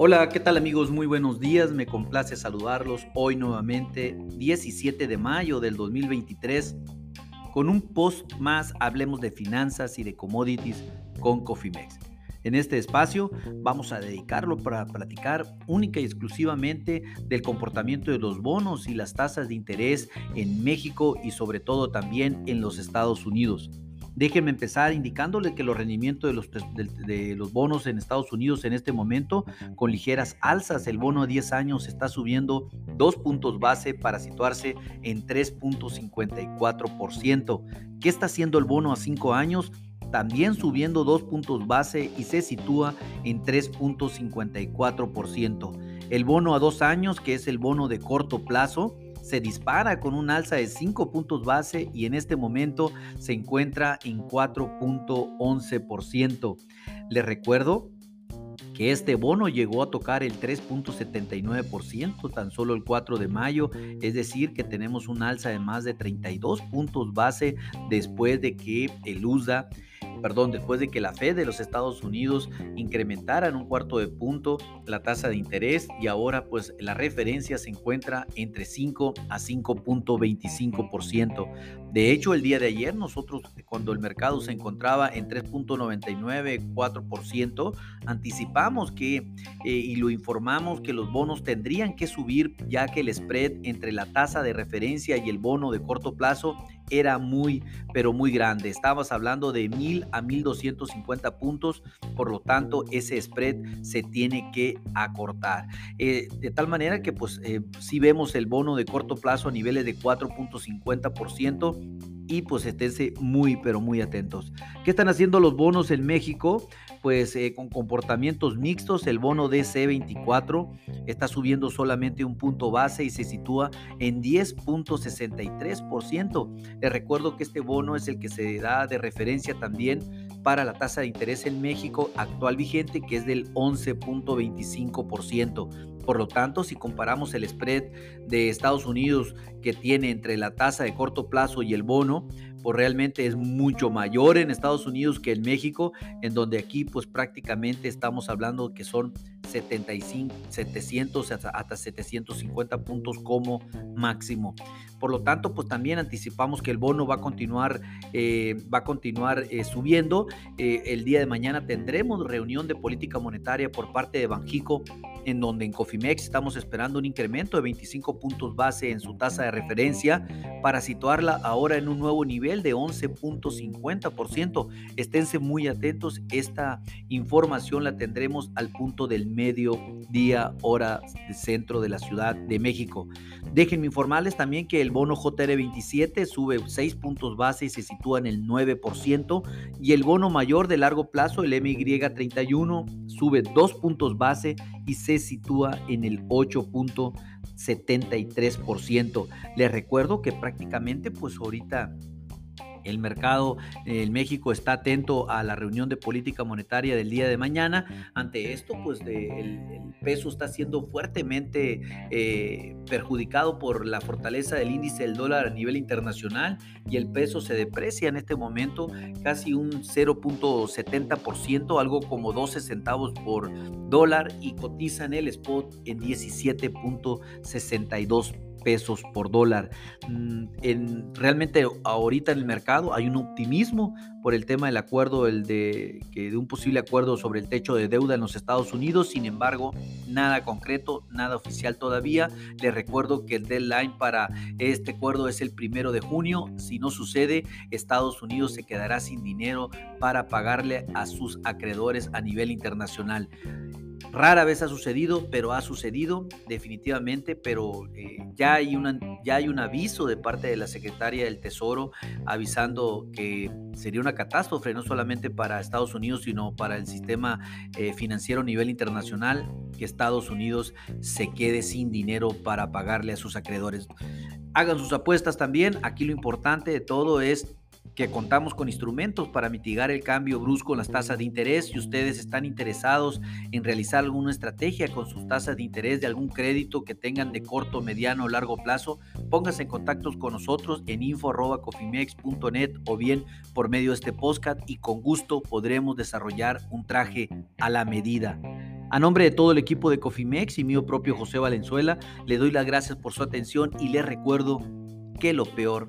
Hola, ¿qué tal amigos? Muy buenos días, me complace saludarlos hoy nuevamente, 17 de mayo del 2023, con un post más, hablemos de finanzas y de commodities con Cofimex. En este espacio vamos a dedicarlo para platicar única y exclusivamente del comportamiento de los bonos y las tasas de interés en México y sobre todo también en los Estados Unidos. Déjenme empezar indicándole que los rendimientos de los, de, los, bonos en Estados Unidos en este momento con ligeras alzas. El bono a 10 años está subiendo dos puntos base para situarse en 3.54%. ¿Qué está haciendo el bono a 5 años? También subiendo dos puntos base y se sitúa en 3.54%. El bono a dos años, que es el bono de corto plazo, se dispara con un alza de 5 puntos base y en este momento se encuentra en 4.11%. Les recuerdo que este bono llegó a tocar el 3.79% tan solo el 4 de mayo, es decir, que tenemos un alza de más de 32 puntos base después de que el USDA perdón, después de que la Fed de los Estados Unidos incrementara en un cuarto de punto la tasa de interés y ahora pues la referencia se encuentra entre 5 a 5.25%. De hecho, el día de ayer nosotros cuando el mercado se encontraba en 3.99, anticipamos que eh, y lo informamos que los bonos tendrían que subir ya que el spread entre la tasa de referencia y el bono de corto plazo era muy, pero muy grande. Estabas hablando de 1000 a 1250 puntos, por lo tanto ese spread se tiene que acortar. Eh, de tal manera que pues eh, si vemos el bono de corto plazo a niveles de 4.50%, y pues esténse muy pero muy atentos. ¿Qué están haciendo los bonos en México? Pues eh, con comportamientos mixtos, el bono DC24 está subiendo solamente un punto base y se sitúa en 10.63%. Les recuerdo que este bono es el que se da de referencia también para la tasa de interés en México actual vigente, que es del 11.25%. Por lo tanto, si comparamos el spread de Estados Unidos que tiene entre la tasa de corto plazo y el bono, pues realmente es mucho mayor en Estados Unidos que en México, en donde aquí pues prácticamente estamos hablando que son 75, 700 hasta 750 puntos como máximo. Por lo tanto, pues también anticipamos que el bono va a continuar, eh, va a continuar eh, subiendo. Eh, el día de mañana tendremos reunión de política monetaria por parte de Banjico, en donde en Cofimex estamos esperando un incremento de 25 puntos base en su tasa de referencia para situarla ahora en un nuevo nivel de 11.50%. Esténse muy atentos, esta información la tendremos al punto del medio día, hora de centro de la Ciudad de México. Déjenme informarles también que el bono JR27 sube 6 puntos base y se sitúa en el 9%, y el bono mayor de largo plazo, el MY31, sube 2 puntos base y se sitúa en el 8.73%. Les recuerdo que prácticamente pues ahorita el mercado en México está atento a la reunión de política monetaria del día de mañana. Ante esto, pues el, peso está siendo fuertemente eh, perjudicado por la fortaleza del índice del dólar a nivel internacional y el peso se deprecia en este momento casi un 0.70%, algo como 12 centavos por dólar y cotiza en el spot en 17.62 pesos por dólar. Mm, en, realmente ahorita en el mercado hay un optimismo por el tema del acuerdo, el de, que de un posible acuerdo sobre el techo de deuda en los Estados Unidos. Sin embargo, nada concreto, nada oficial todavía. Les recuerdo que el deadline para este acuerdo es el primero de junio. Si no sucede, Estados Unidos se quedará sin dinero para pagarle a sus acreedores a nivel internacional. Rara vez ha sucedido, pero ha sucedido definitivamente, pero eh, ya, hay ya hay un aviso de parte de la secretaria del Tesoro avisando que sería una catástrofe no solamente para Estados Unidos, sino para el sistema eh, financiero a nivel internacional, que Estados Unidos se quede sin dinero para pagarle a sus acreedores. Hagan sus apuestas también, aquí lo importante de todo es que contamos con instrumentos para mitigar el cambio brusco en las tasas de interés. Si ustedes están interesados en realizar alguna estrategia con sus tasas de interés de algún crédito que tengan de corto, mediano o largo plazo, pónganse en contacto con nosotros en info.cofimex.net o bien por medio de este podcast y con gusto podremos desarrollar un traje a la medida. A nombre de todo el equipo de Cofimex y mío propio José Valenzuela, le doy las gracias por su atención y les recuerdo que lo peor